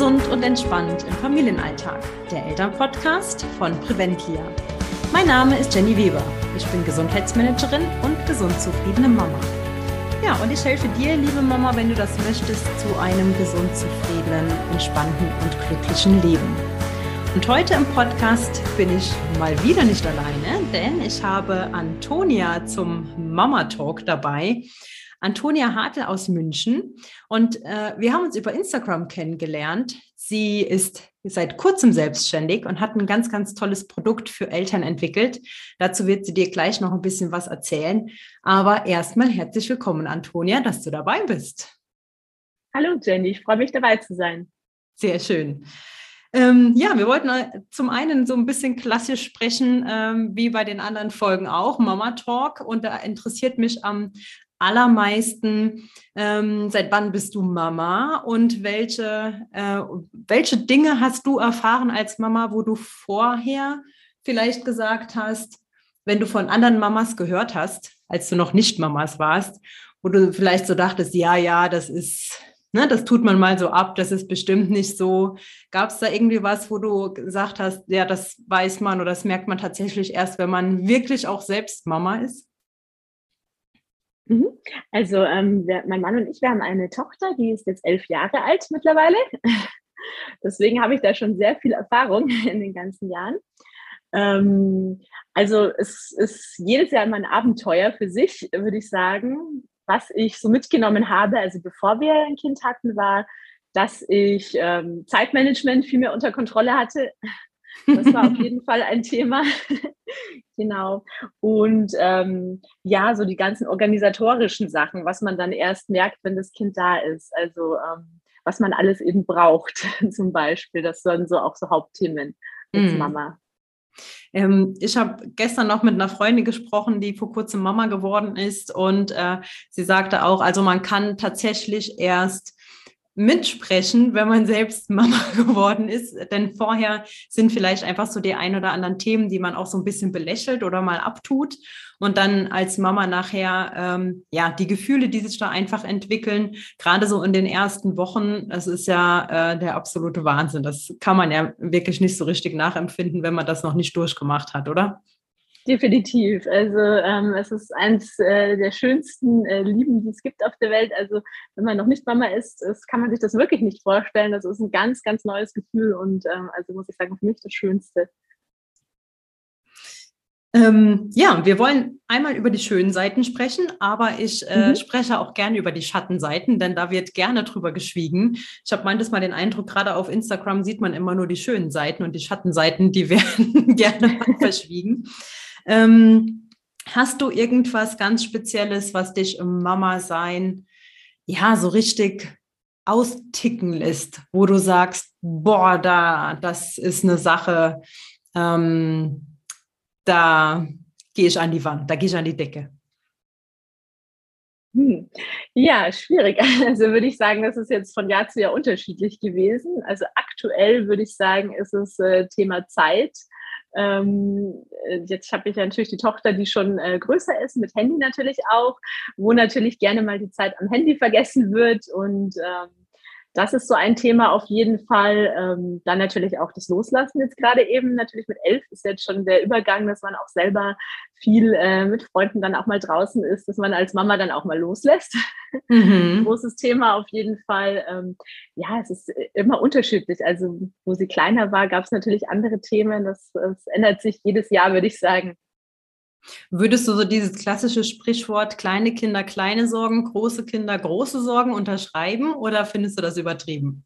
Gesund und entspannt im Familienalltag. Der Elternpodcast von Preventlia. Mein Name ist Jenny Weber. Ich bin Gesundheitsmanagerin und gesund zufriedene Mama. Ja, und ich helfe dir, liebe Mama, wenn du das möchtest, zu einem gesund zufriedenen, entspannten und glücklichen Leben. Und heute im Podcast bin ich mal wieder nicht alleine, denn ich habe Antonia zum Mama Talk dabei. Antonia Hartl aus München. Und äh, wir haben uns über Instagram kennengelernt. Sie ist seit kurzem selbstständig und hat ein ganz, ganz tolles Produkt für Eltern entwickelt. Dazu wird sie dir gleich noch ein bisschen was erzählen. Aber erstmal herzlich willkommen, Antonia, dass du dabei bist. Hallo Jenny, ich freue mich dabei zu sein. Sehr schön. Ähm, ja, wir wollten zum einen so ein bisschen klassisch sprechen, ähm, wie bei den anderen Folgen auch, Mama Talk. Und da interessiert mich am allermeisten, ähm, seit wann bist du Mama und welche, äh, welche Dinge hast du erfahren als Mama, wo du vorher vielleicht gesagt hast, wenn du von anderen Mamas gehört hast, als du noch nicht Mamas warst, wo du vielleicht so dachtest, ja, ja, das ist, ne, das tut man mal so ab, das ist bestimmt nicht so. Gab es da irgendwie was, wo du gesagt hast, ja, das weiß man oder das merkt man tatsächlich erst, wenn man wirklich auch selbst Mama ist? Mhm. Also ähm, wir, mein Mann und ich, wir haben eine Tochter, die ist jetzt elf Jahre alt mittlerweile. Deswegen habe ich da schon sehr viel Erfahrung in den ganzen Jahren. Ähm, also es ist jedes Jahr immer ein Abenteuer für sich, würde ich sagen. Was ich so mitgenommen habe, also bevor wir ein Kind hatten, war, dass ich ähm, Zeitmanagement viel mehr unter Kontrolle hatte. Das war auf jeden Fall ein Thema. genau. Und ähm, ja, so die ganzen organisatorischen Sachen, was man dann erst merkt, wenn das Kind da ist. Also ähm, was man alles eben braucht, zum Beispiel. Das sind so auch so Hauptthemen als mm. Mama. Ähm, ich habe gestern noch mit einer Freundin gesprochen, die vor kurzem Mama geworden ist und äh, sie sagte auch, also man kann tatsächlich erst mitsprechen, wenn man selbst Mama geworden ist. Denn vorher sind vielleicht einfach so die ein oder anderen Themen, die man auch so ein bisschen belächelt oder mal abtut. Und dann als Mama nachher, ähm, ja, die Gefühle, die sich da einfach entwickeln, gerade so in den ersten Wochen, das ist ja äh, der absolute Wahnsinn. Das kann man ja wirklich nicht so richtig nachempfinden, wenn man das noch nicht durchgemacht hat, oder? Definitiv. Also ähm, es ist eins äh, der schönsten äh, Lieben, die es gibt auf der Welt. Also wenn man noch nicht Mama ist, ist, kann man sich das wirklich nicht vorstellen. Das ist ein ganz, ganz neues Gefühl und ähm, also muss ich sagen, für mich das Schönste. Ähm, ja, wir wollen einmal über die schönen Seiten sprechen, aber ich äh, mhm. spreche auch gerne über die Schattenseiten, denn da wird gerne drüber geschwiegen. Ich habe manches Mal den Eindruck, gerade auf Instagram sieht man immer nur die schönen Seiten und die Schattenseiten, die werden gerne verschwiegen. Ähm, hast du irgendwas ganz Spezielles, was dich im Mama-Sein ja so richtig austicken lässt, wo du sagst, boah, da, das ist eine Sache, ähm, da gehe ich an die Wand, da gehe ich an die Decke? Hm. Ja, schwierig. Also würde ich sagen, das ist jetzt von Jahr zu Jahr unterschiedlich gewesen. Also aktuell würde ich sagen, ist es äh, Thema Zeit. Ähm, äh, jetzt habe ich ja natürlich die Tochter, die schon äh, größer ist, mit Handy natürlich auch, wo natürlich gerne mal die Zeit am Handy vergessen wird und ähm, das ist so ein Thema auf jeden Fall. Ähm, dann natürlich auch das Loslassen jetzt gerade eben. Natürlich mit elf ist jetzt schon der Übergang, dass man auch selber viel äh, mit Freunden dann auch mal draußen ist, dass man als Mama dann auch mal loslässt. Mhm. Großes Thema auf jeden Fall. Ähm, ja, es ist immer unterschiedlich. Also wo sie kleiner war, gab es natürlich andere Themen. Das, das ändert sich jedes Jahr, würde ich sagen. Würdest du so dieses klassische Sprichwort kleine Kinder kleine Sorgen, große Kinder große Sorgen unterschreiben oder findest du das übertrieben?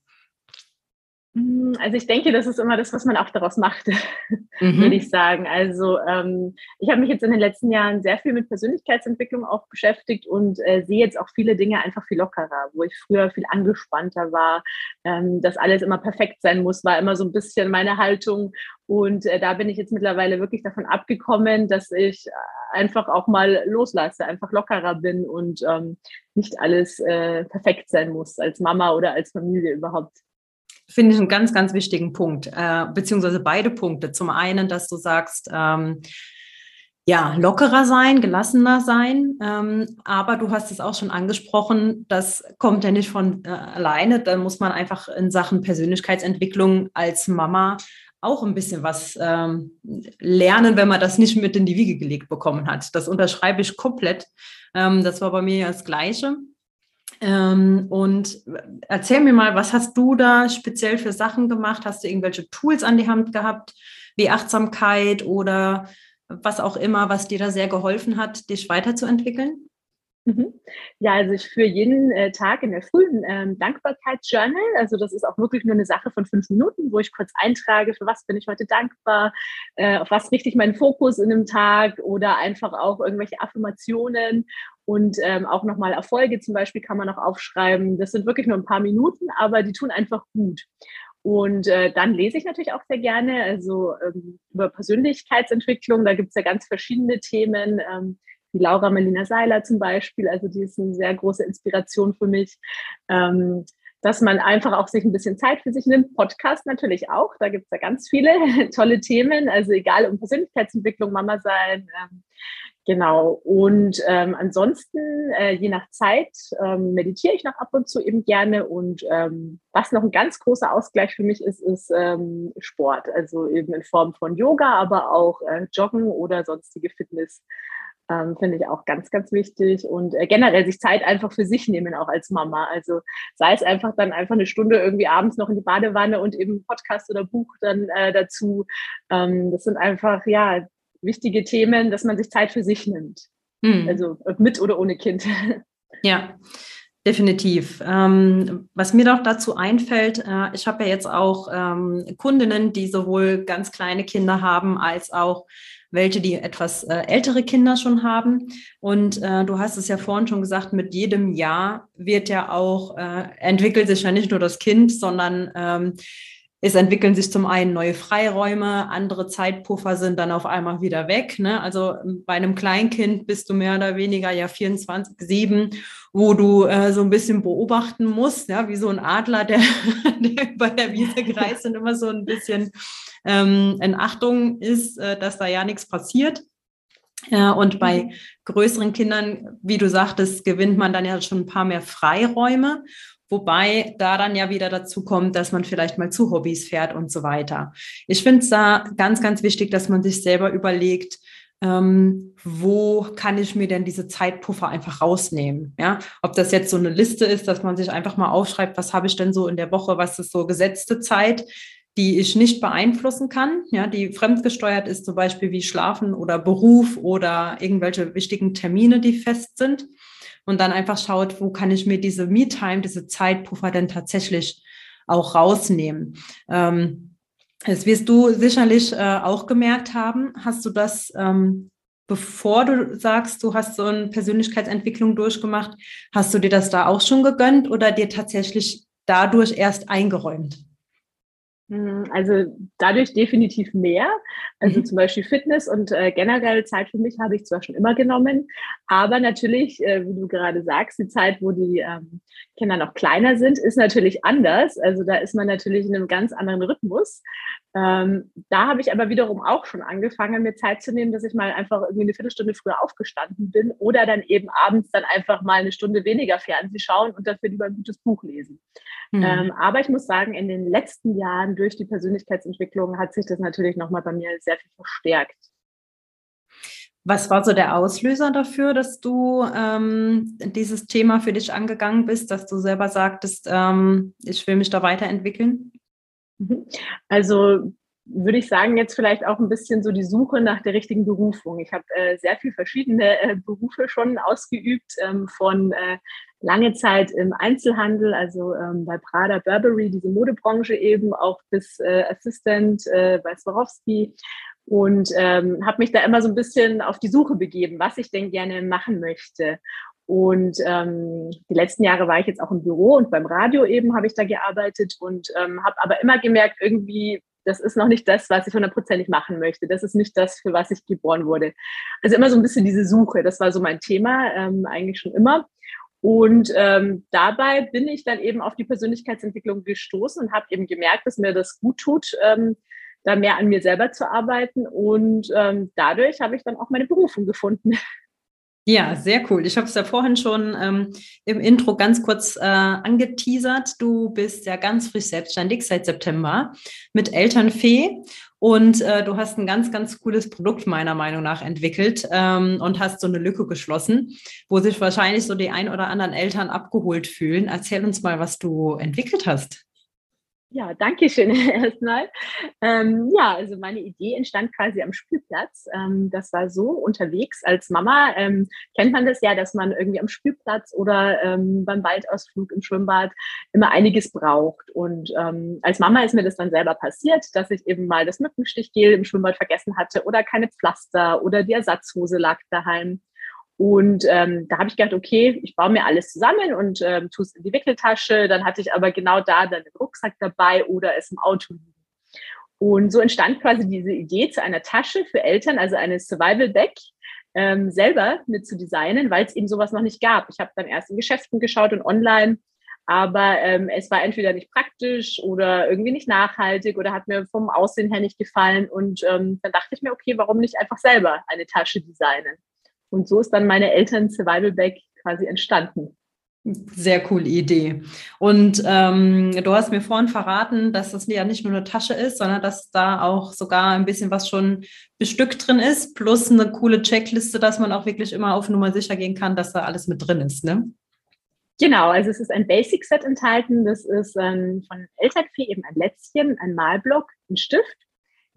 Hm, also ich denke, das ist immer das, was man auch daraus macht, mhm. würde ich sagen. Also ähm, ich habe mich jetzt in den letzten Jahren sehr viel mit Persönlichkeitsentwicklung auch beschäftigt und äh, sehe jetzt auch viele Dinge einfach viel lockerer, wo ich früher viel angespannter war, ähm, dass alles immer perfekt sein muss, war immer so ein bisschen meine Haltung. Und äh, da bin ich jetzt mittlerweile wirklich davon abgekommen, dass ich einfach auch mal loslasse, einfach lockerer bin und ähm, nicht alles äh, perfekt sein muss als Mama oder als Familie überhaupt finde ich einen ganz, ganz wichtigen Punkt, äh, beziehungsweise beide Punkte. Zum einen, dass du sagst, ähm, ja, lockerer sein, gelassener sein. Ähm, aber du hast es auch schon angesprochen, das kommt ja nicht von äh, alleine. Da muss man einfach in Sachen Persönlichkeitsentwicklung als Mama auch ein bisschen was ähm, lernen, wenn man das nicht mit in die Wiege gelegt bekommen hat. Das unterschreibe ich komplett. Ähm, das war bei mir ja das Gleiche. Ähm, und erzähl mir mal, was hast du da speziell für Sachen gemacht? Hast du irgendwelche Tools an die Hand gehabt, wie Achtsamkeit oder was auch immer, was dir da sehr geholfen hat, dich weiterzuentwickeln? Mhm. Ja, also ich führe jeden äh, Tag in der Früh ein ähm, Dankbarkeitsjournal. Also das ist auch wirklich nur eine Sache von fünf Minuten, wo ich kurz eintrage, für was bin ich heute dankbar, äh, auf was richte ich meinen Fokus in einem Tag oder einfach auch irgendwelche Affirmationen und ähm, auch nochmal Erfolge zum Beispiel kann man noch aufschreiben. Das sind wirklich nur ein paar Minuten, aber die tun einfach gut. Und äh, dann lese ich natürlich auch sehr gerne, also ähm, über Persönlichkeitsentwicklung. Da gibt es ja ganz verschiedene Themen, ähm, wie Laura Melina Seiler zum Beispiel. Also die ist eine sehr große Inspiration für mich. Ähm, dass man einfach auch sich ein bisschen Zeit für sich nimmt. Podcast natürlich auch. Da gibt es ja ganz viele tolle Themen. Also egal um Persönlichkeitsentwicklung, Mama sein, ähm, Genau. Und ähm, ansonsten, äh, je nach Zeit, ähm, meditiere ich noch ab und zu eben gerne. Und ähm, was noch ein ganz großer Ausgleich für mich ist, ist ähm, Sport. Also eben in Form von Yoga, aber auch äh, Joggen oder sonstige Fitness. Ähm, finde ich auch ganz, ganz wichtig. Und äh, generell sich Zeit einfach für sich nehmen, auch als Mama. Also sei es einfach dann einfach eine Stunde irgendwie abends noch in die Badewanne und eben Podcast oder Buch dann äh, dazu. Ähm, das sind einfach, ja, wichtige Themen, dass man sich Zeit für sich nimmt. Hm. Also mit oder ohne Kind. Ja, definitiv. Ähm, was mir noch dazu einfällt, äh, ich habe ja jetzt auch ähm, Kundinnen, die sowohl ganz kleine Kinder haben als auch welche, die etwas äh, ältere Kinder schon haben. Und äh, du hast es ja vorhin schon gesagt, mit jedem Jahr wird ja auch, äh, entwickelt sich ja nicht nur das Kind, sondern ähm, es entwickeln sich zum einen neue Freiräume, andere Zeitpuffer sind dann auf einmal wieder weg. Ne? Also ähm, bei einem Kleinkind bist du mehr oder weniger ja 24-7, wo du äh, so ein bisschen beobachten musst, ja, wie so ein Adler, der, der bei der Wiese kreist und immer so ein bisschen ähm, in Achtung ist, äh, dass da ja nichts passiert. Ja, und bei mhm. größeren Kindern, wie du sagtest, gewinnt man dann ja schon ein paar mehr Freiräume. Wobei da dann ja wieder dazu kommt, dass man vielleicht mal zu Hobbys fährt und so weiter. Ich finde es da ganz, ganz wichtig, dass man sich selber überlegt, ähm, wo kann ich mir denn diese Zeitpuffer einfach rausnehmen? Ja, ob das jetzt so eine Liste ist, dass man sich einfach mal aufschreibt, was habe ich denn so in der Woche, was ist so gesetzte Zeit, die ich nicht beeinflussen kann, ja, die fremdgesteuert ist, zum Beispiel wie Schlafen oder Beruf oder irgendwelche wichtigen Termine, die fest sind und dann einfach schaut, wo kann ich mir diese Me-Time, diese Zeitpuffer denn tatsächlich auch rausnehmen. Ähm, das wirst du sicherlich äh, auch gemerkt haben. Hast du das, ähm, bevor du sagst, du hast so eine Persönlichkeitsentwicklung durchgemacht, hast du dir das da auch schon gegönnt oder dir tatsächlich dadurch erst eingeräumt? Hm, also dadurch definitiv mehr. Also mhm. zum Beispiel Fitness und äh, generell Zeit für mich habe ich zwar schon immer genommen, aber natürlich, äh, wie du gerade sagst, die Zeit, wo die ähm, Kinder noch kleiner sind, ist natürlich anders. Also da ist man natürlich in einem ganz anderen Rhythmus. Ähm, da habe ich aber wiederum auch schon angefangen, mir Zeit zu nehmen, dass ich mal einfach irgendwie eine Viertelstunde früher aufgestanden bin oder dann eben abends dann einfach mal eine Stunde weniger Fernsehen schauen und dafür lieber ein gutes Buch lesen. Mhm. Ähm, aber ich muss sagen, in den letzten Jahren durch die Persönlichkeitsentwicklung hat sich das natürlich nochmal bei mir sehr viel verstärkt. Was war so der Auslöser dafür, dass du ähm, dieses Thema für dich angegangen bist, dass du selber sagtest, ähm, ich will mich da weiterentwickeln? Mhm. Also würde ich sagen, jetzt vielleicht auch ein bisschen so die Suche nach der richtigen Berufung. Ich habe äh, sehr viele verschiedene äh, Berufe schon ausgeübt, ähm, von äh, lange Zeit im Einzelhandel, also ähm, bei Prada Burberry, diese Modebranche eben, auch bis äh, Assistant äh, bei Swarovski und ähm, habe mich da immer so ein bisschen auf die Suche begeben, was ich denn gerne machen möchte. Und ähm, die letzten Jahre war ich jetzt auch im Büro und beim Radio eben habe ich da gearbeitet und ähm, habe aber immer gemerkt, irgendwie, das ist noch nicht das, was ich hundertprozentig machen möchte. Das ist nicht das, für was ich geboren wurde. Also immer so ein bisschen diese Suche, das war so mein Thema, ähm, eigentlich schon immer. Und ähm, dabei bin ich dann eben auf die Persönlichkeitsentwicklung gestoßen und habe eben gemerkt, dass mir das gut tut, ähm, da mehr an mir selber zu arbeiten. Und ähm, dadurch habe ich dann auch meine Berufung gefunden. Ja, sehr cool. Ich habe es ja vorhin schon ähm, im Intro ganz kurz äh, angeteasert. Du bist ja ganz frisch selbstständig seit September mit Elternfee und äh, du hast ein ganz, ganz cooles Produkt meiner Meinung nach entwickelt ähm, und hast so eine Lücke geschlossen, wo sich wahrscheinlich so die ein oder anderen Eltern abgeholt fühlen. Erzähl uns mal, was du entwickelt hast. Ja, danke schön erstmal. Ähm, ja, also meine Idee entstand quasi am Spielplatz. Ähm, das war so unterwegs als Mama. Ähm, kennt man das ja, dass man irgendwie am Spielplatz oder ähm, beim Waldausflug im Schwimmbad immer einiges braucht. Und ähm, als Mama ist mir das dann selber passiert, dass ich eben mal das Mückenstichgel im Schwimmbad vergessen hatte oder keine Pflaster oder die Ersatzhose lag daheim. Und ähm, da habe ich gedacht, okay, ich baue mir alles zusammen und ähm, tue es in die Wickeltasche. Dann hatte ich aber genau da dann den Rucksack dabei oder es im Auto liegen. Und so entstand quasi diese Idee zu einer Tasche für Eltern, also eine Survival Bag, ähm, selber mit zu designen, weil es eben sowas noch nicht gab. Ich habe dann erst in Geschäften geschaut und online, aber ähm, es war entweder nicht praktisch oder irgendwie nicht nachhaltig oder hat mir vom Aussehen her nicht gefallen. Und ähm, dann dachte ich mir, okay, warum nicht einfach selber eine Tasche designen? Und so ist dann meine Eltern Survival Bag quasi entstanden. Sehr coole Idee. Und ähm, du hast mir vorhin verraten, dass das ja nicht nur eine Tasche ist, sondern dass da auch sogar ein bisschen was schon bestückt drin ist, plus eine coole Checkliste, dass man auch wirklich immer auf Nummer sicher gehen kann, dass da alles mit drin ist, ne? Genau, also es ist ein Basic-Set enthalten. Das ist ähm, von Elternfee eben ein Lätzchen, ein Malblock, ein Stift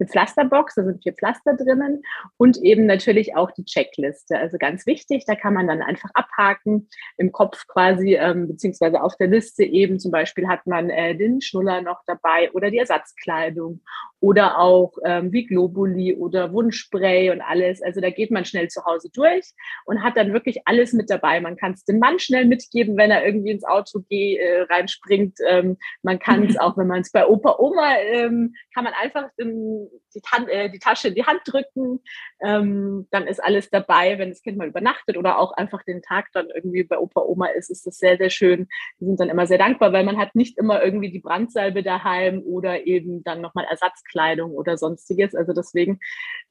eine Pflasterbox, da sind vier Pflaster drinnen und eben natürlich auch die Checkliste. Also ganz wichtig, da kann man dann einfach abhaken im Kopf quasi, ähm, beziehungsweise auf der Liste eben zum Beispiel hat man äh, den Schnuller noch dabei oder die Ersatzkleidung oder auch ähm, wie Globuli oder Wundspray und alles. Also da geht man schnell zu Hause durch und hat dann wirklich alles mit dabei. Man kann es dem Mann schnell mitgeben, wenn er irgendwie ins Auto geh, äh, reinspringt. Ähm, man kann es auch, wenn man es bei Opa, Oma, ähm, kann man einfach den, die, äh, die, Tasche in die Hand drücken. Ähm, dann ist alles dabei, wenn das Kind mal übernachtet oder auch einfach den Tag dann irgendwie bei Opa, Oma ist, ist das sehr, sehr schön. Die sind dann immer sehr dankbar, weil man hat nicht immer irgendwie die Brandsalbe daheim oder eben dann nochmal Ersatzkleidung oder sonstiges. Also deswegen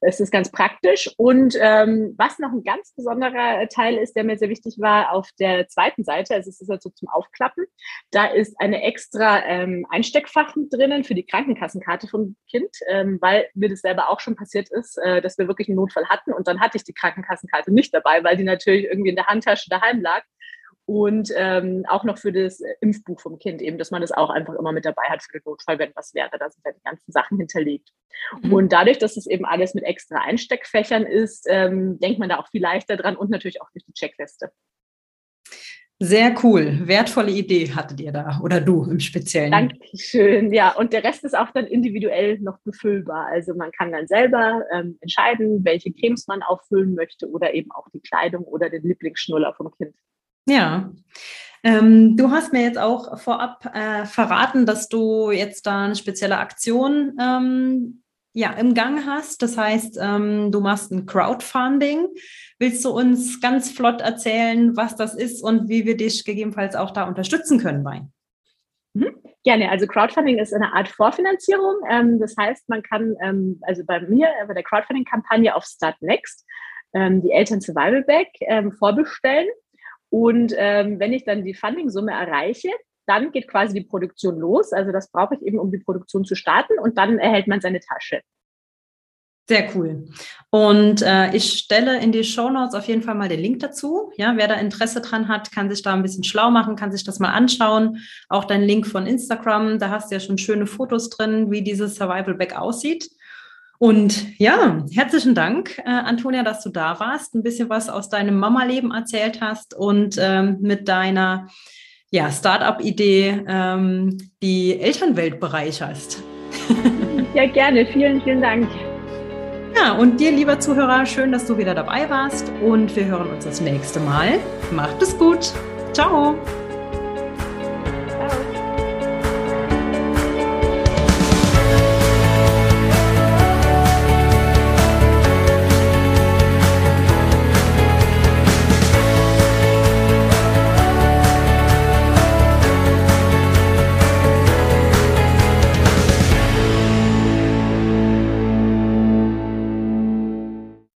ist es ganz praktisch. Und ähm, was noch ein ganz besonderer Teil ist, der mir sehr wichtig war, auf der zweiten Seite, also es ist halt so zum Aufklappen, da ist eine extra ähm, Einsteckfach drinnen für die Krankenkassenkarte vom Kind, ähm, weil mir das selber auch schon passiert ist, äh, dass wir wirklich einen Notfall hatten und dann hatte ich die Krankenkassenkarte nicht dabei, weil die natürlich irgendwie in der Handtasche daheim lag. Und ähm, auch noch für das Impfbuch vom Kind eben, dass man das auch einfach immer mit dabei hat für den Notfall, wenn was wäre. Da sind ja die ganzen Sachen hinterlegt. Mhm. Und dadurch, dass es eben alles mit extra Einsteckfächern ist, ähm, denkt man da auch viel leichter dran und natürlich auch durch die Checkliste. Sehr cool. Wertvolle Idee hattet ihr da oder du im Speziellen. Dankeschön. Ja, und der Rest ist auch dann individuell noch befüllbar. Also man kann dann selber ähm, entscheiden, welche Cremes man auffüllen möchte oder eben auch die Kleidung oder den Lieblingsschnuller vom Kind. Ja. Ähm, du hast mir jetzt auch vorab äh, verraten, dass du jetzt da eine spezielle Aktion ähm, ja, im Gang hast. Das heißt, ähm, du machst ein Crowdfunding. Willst du uns ganz flott erzählen, was das ist und wie wir dich gegebenenfalls auch da unterstützen können bei? Mhm. Gerne. Also Crowdfunding ist eine Art Vorfinanzierung. Ähm, das heißt, man kann ähm, also bei mir, bei der Crowdfunding-Kampagne auf Start Next ähm, die Eltern Survival Bag ähm, vorbestellen. Und ähm, wenn ich dann die Funding-Summe erreiche, dann geht quasi die Produktion los. Also das brauche ich eben, um die Produktion zu starten und dann erhält man seine Tasche. Sehr cool. Und äh, ich stelle in die Show Notes auf jeden Fall mal den Link dazu. Ja, wer da Interesse dran hat, kann sich da ein bisschen schlau machen, kann sich das mal anschauen. Auch dein Link von Instagram, da hast du ja schon schöne Fotos drin, wie dieses Survival Bag aussieht. Und ja, herzlichen Dank, äh, Antonia, dass du da warst, ein bisschen was aus deinem Mama-Leben erzählt hast und ähm, mit deiner ja, Startup-Idee ähm, die Elternwelt bereicherst. Ja, gerne. Vielen, vielen Dank. Ja, und dir, lieber Zuhörer, schön, dass du wieder dabei warst und wir hören uns das nächste Mal. Macht es gut. Ciao.